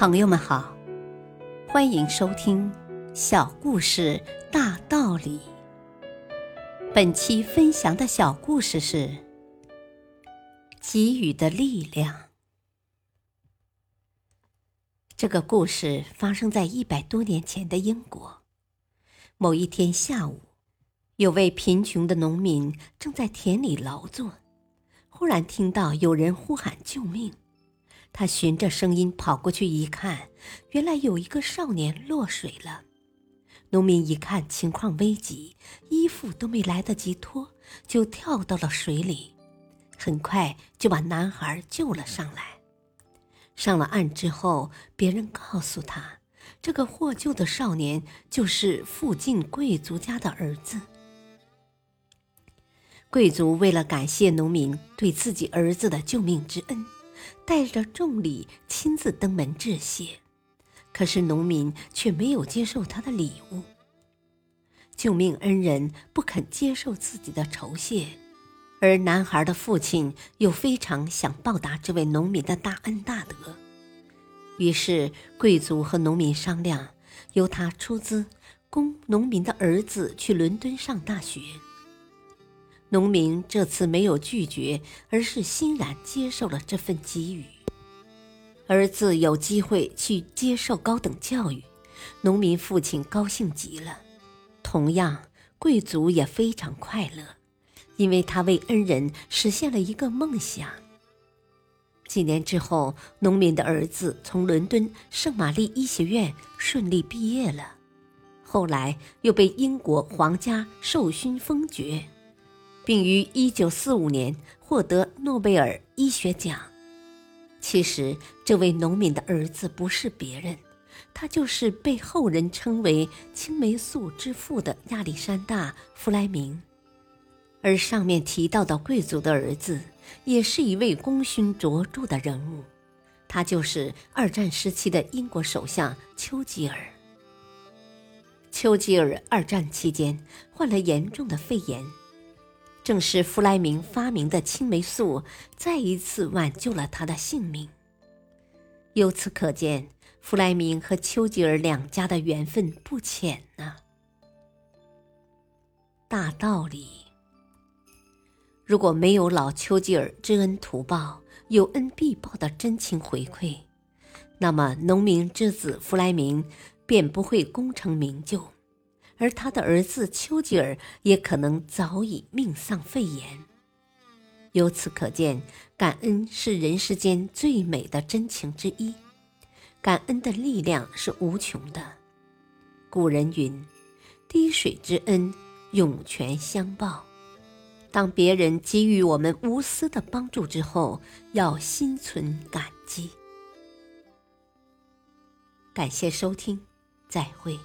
朋友们好，欢迎收听《小故事大道理》。本期分享的小故事是《给予的力量》。这个故事发生在一百多年前的英国。某一天下午，有位贫穷的农民正在田里劳作，忽然听到有人呼喊救命。他循着声音跑过去一看，原来有一个少年落水了。农民一看情况危急，衣服都没来得及脱，就跳到了水里，很快就把男孩救了上来。上了岸之后，别人告诉他，这个获救的少年就是附近贵族家的儿子。贵族为了感谢农民对自己儿子的救命之恩。带着重礼亲自登门致谢，可是农民却没有接受他的礼物。救命恩人不肯接受自己的酬谢，而男孩的父亲又非常想报答这位农民的大恩大德，于是贵族和农民商量，由他出资供农民的儿子去伦敦上大学。农民这次没有拒绝，而是欣然接受了这份给予。儿子有机会去接受高等教育，农民父亲高兴极了。同样，贵族也非常快乐，因为他为恩人实现了一个梦想。几年之后，农民的儿子从伦敦圣玛丽医学院顺利毕业了，后来又被英国皇家授勋封爵。并于一九四五年获得诺贝尔医学奖。其实，这位农民的儿子不是别人，他就是被后人称为青霉素之父的亚历山大·弗莱明。而上面提到的贵族的儿子，也是一位功勋卓著的人物，他就是二战时期的英国首相丘吉尔。丘吉尔二战期间患了严重的肺炎。正是弗莱明发明的青霉素，再一次挽救了他的性命。由此可见，弗莱明和丘吉尔两家的缘分不浅呢。大道理，如果没有老丘吉尔知恩图报、有恩必报的真情回馈，那么农民之子弗莱明便不会功成名就。而他的儿子丘吉尔也可能早已命丧肺炎。由此可见，感恩是人世间最美的真情之一，感恩的力量是无穷的。古人云：“滴水之恩，涌泉相报。”当别人给予我们无私的帮助之后，要心存感激。感谢收听，再会。